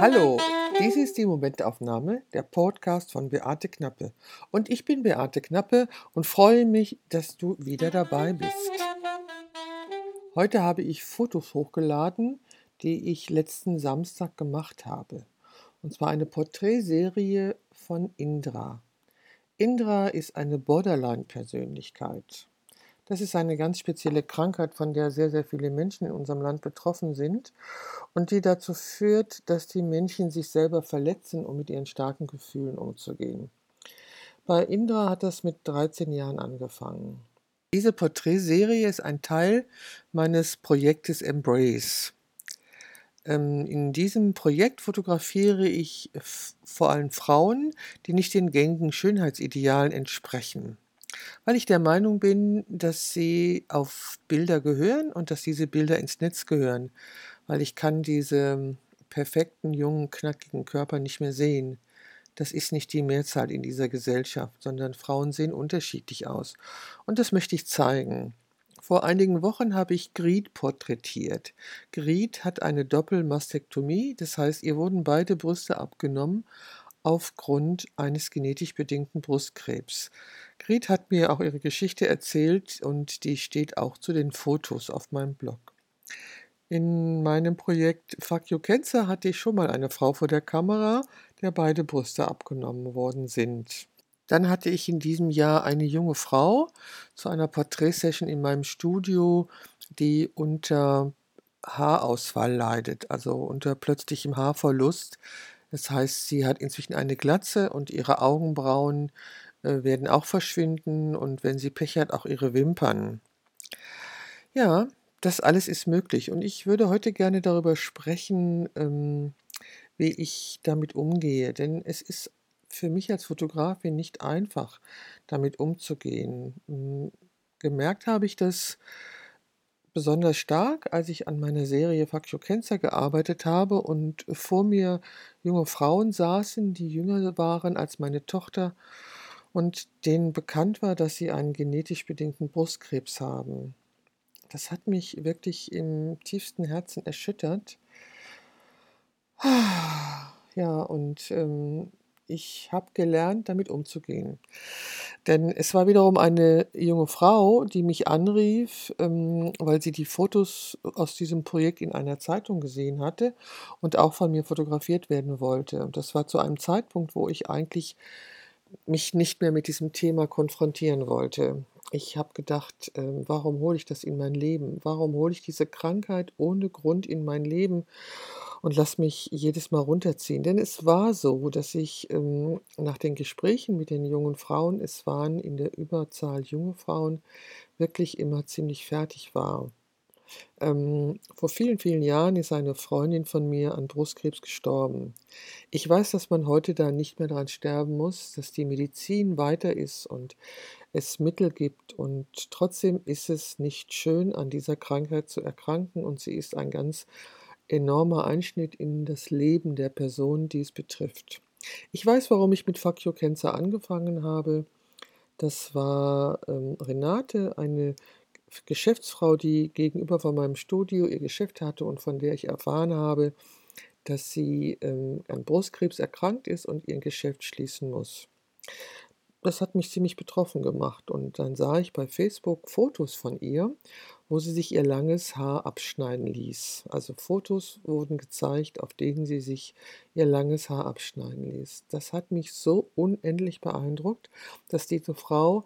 Hallo, dies ist die Momentaufnahme, der Podcast von Beate Knappe. Und ich bin Beate Knappe und freue mich, dass du wieder dabei bist. Heute habe ich Fotos hochgeladen, die ich letzten Samstag gemacht habe. Und zwar eine Porträtserie von Indra. Indra ist eine Borderline-Persönlichkeit. Das ist eine ganz spezielle Krankheit, von der sehr, sehr viele Menschen in unserem Land betroffen sind und die dazu führt, dass die Menschen sich selber verletzen, um mit ihren starken Gefühlen umzugehen. Bei Indra hat das mit 13 Jahren angefangen. Diese Porträtserie ist ein Teil meines Projektes Embrace. Ähm, in diesem Projekt fotografiere ich vor allem Frauen, die nicht den gängigen Schönheitsidealen entsprechen weil ich der Meinung bin, dass sie auf Bilder gehören und dass diese Bilder ins Netz gehören, weil ich kann diese perfekten, jungen, knackigen Körper nicht mehr sehen. Das ist nicht die Mehrzahl in dieser Gesellschaft, sondern Frauen sehen unterschiedlich aus. Und das möchte ich zeigen. Vor einigen Wochen habe ich Grid porträtiert. Grid hat eine Doppelmastektomie, das heißt, ihr wurden beide Brüste abgenommen aufgrund eines genetisch bedingten Brustkrebs. Grit hat mir auch ihre Geschichte erzählt und die steht auch zu den Fotos auf meinem Blog. In meinem Projekt Fuck You Cancer hatte ich schon mal eine Frau vor der Kamera, der beide Brüste abgenommen worden sind. Dann hatte ich in diesem Jahr eine junge Frau zu einer Porträtsession in meinem Studio, die unter Haarausfall leidet, also unter plötzlichem Haarverlust. Das heißt, sie hat inzwischen eine Glatze und ihre Augenbrauen äh, werden auch verschwinden und wenn sie Pech hat, auch ihre Wimpern. Ja, das alles ist möglich und ich würde heute gerne darüber sprechen, ähm, wie ich damit umgehe, denn es ist für mich als Fotografin nicht einfach, damit umzugehen. Hm, gemerkt habe ich das besonders stark, als ich an meiner Serie Factio Cancer gearbeitet habe und vor mir junge Frauen saßen, die jünger waren als meine Tochter und denen bekannt war, dass sie einen genetisch bedingten Brustkrebs haben. Das hat mich wirklich im tiefsten Herzen erschüttert. Ja, und ähm, ich habe gelernt, damit umzugehen. Denn es war wiederum eine junge Frau, die mich anrief, ähm, weil sie die Fotos aus diesem Projekt in einer Zeitung gesehen hatte und auch von mir fotografiert werden wollte. Und das war zu einem Zeitpunkt, wo ich eigentlich mich nicht mehr mit diesem Thema konfrontieren wollte. Ich habe gedacht, äh, warum hole ich das in mein Leben? Warum hole ich diese Krankheit ohne Grund in mein Leben? und lass mich jedes Mal runterziehen. Denn es war so, dass ich ähm, nach den Gesprächen mit den jungen Frauen, es waren in der Überzahl junge Frauen, wirklich immer ziemlich fertig war. Ähm, vor vielen, vielen Jahren ist eine Freundin von mir an Brustkrebs gestorben. Ich weiß, dass man heute da nicht mehr dran sterben muss, dass die Medizin weiter ist und es Mittel gibt. Und trotzdem ist es nicht schön, an dieser Krankheit zu erkranken. Und sie ist ein ganz enormer Einschnitt in das Leben der Person, die es betrifft. Ich weiß, warum ich mit Fuck Cancer angefangen habe. Das war ähm, Renate, eine Geschäftsfrau, die gegenüber von meinem Studio ihr Geschäft hatte und von der ich erfahren habe, dass sie ähm, an Brustkrebs erkrankt ist und ihr Geschäft schließen muss das hat mich ziemlich betroffen gemacht. Und dann sah ich bei Facebook Fotos von ihr, wo sie sich ihr langes Haar abschneiden ließ. Also Fotos wurden gezeigt, auf denen sie sich ihr langes Haar abschneiden ließ. Das hat mich so unendlich beeindruckt, dass diese Frau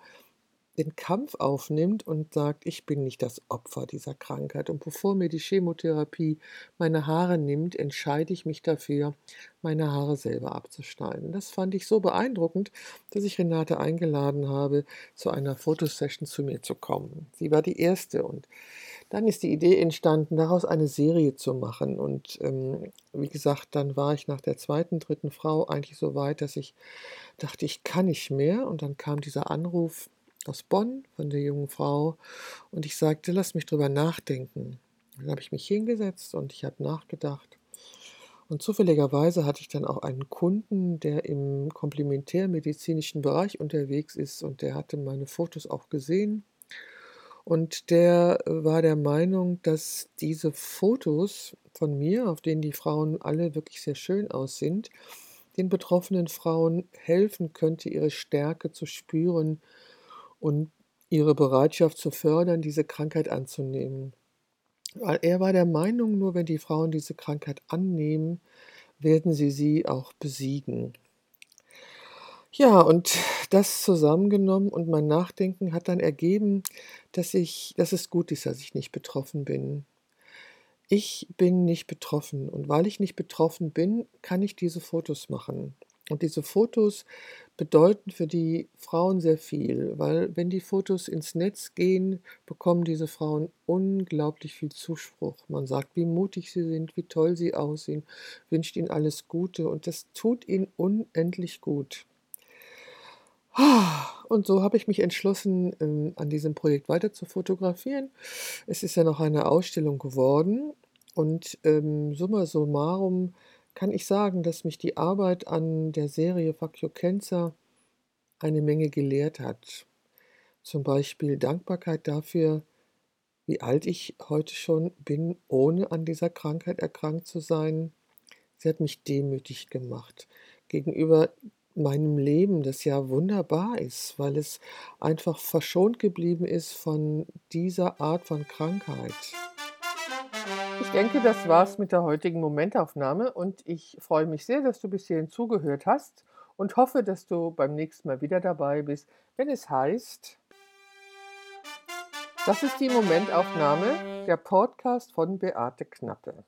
den Kampf aufnimmt und sagt, ich bin nicht das Opfer dieser Krankheit. Und bevor mir die Chemotherapie meine Haare nimmt, entscheide ich mich dafür, meine Haare selber abzuschneiden. Das fand ich so beeindruckend, dass ich Renate eingeladen habe, zu einer Fotosession zu mir zu kommen. Sie war die erste und dann ist die Idee entstanden, daraus eine Serie zu machen. Und ähm, wie gesagt, dann war ich nach der zweiten, dritten Frau eigentlich so weit, dass ich dachte, ich kann nicht mehr. Und dann kam dieser Anruf, aus Bonn von der jungen Frau und ich sagte, lass mich drüber nachdenken. Dann habe ich mich hingesetzt und ich habe nachgedacht. Und zufälligerweise hatte ich dann auch einen Kunden, der im komplementärmedizinischen Bereich unterwegs ist und der hatte meine Fotos auch gesehen. Und der war der Meinung, dass diese Fotos von mir, auf denen die Frauen alle wirklich sehr schön aussehen, den betroffenen Frauen helfen könnte, ihre Stärke zu spüren und ihre Bereitschaft zu fördern, diese Krankheit anzunehmen. Er war der Meinung, nur wenn die Frauen diese Krankheit annehmen, werden sie sie auch besiegen. Ja, und das zusammengenommen und mein Nachdenken hat dann ergeben, dass ich dass es gut ist, dass ich nicht betroffen bin. Ich bin nicht betroffen und weil ich nicht betroffen bin, kann ich diese Fotos machen. Und diese Fotos bedeuten für die Frauen sehr viel, weil wenn die Fotos ins Netz gehen, bekommen diese Frauen unglaublich viel Zuspruch. Man sagt, wie mutig sie sind, wie toll sie aussehen, wünscht ihnen alles Gute und das tut ihnen unendlich gut. Und so habe ich mich entschlossen, ähm, an diesem Projekt weiter zu fotografieren. Es ist ja noch eine Ausstellung geworden und ähm, summa summarum kann ich sagen, dass mich die Arbeit an der Serie Your Cancer eine Menge gelehrt hat. Zum Beispiel Dankbarkeit dafür, wie alt ich heute schon bin, ohne an dieser Krankheit erkrankt zu sein. Sie hat mich demütig gemacht gegenüber meinem Leben, das ja wunderbar ist, weil es einfach verschont geblieben ist von dieser Art von Krankheit. Ich denke, das war's mit der heutigen Momentaufnahme und ich freue mich sehr, dass du bis hierhin zugehört hast und hoffe, dass du beim nächsten Mal wieder dabei bist, wenn es heißt, das ist die Momentaufnahme, der Podcast von Beate Knappe.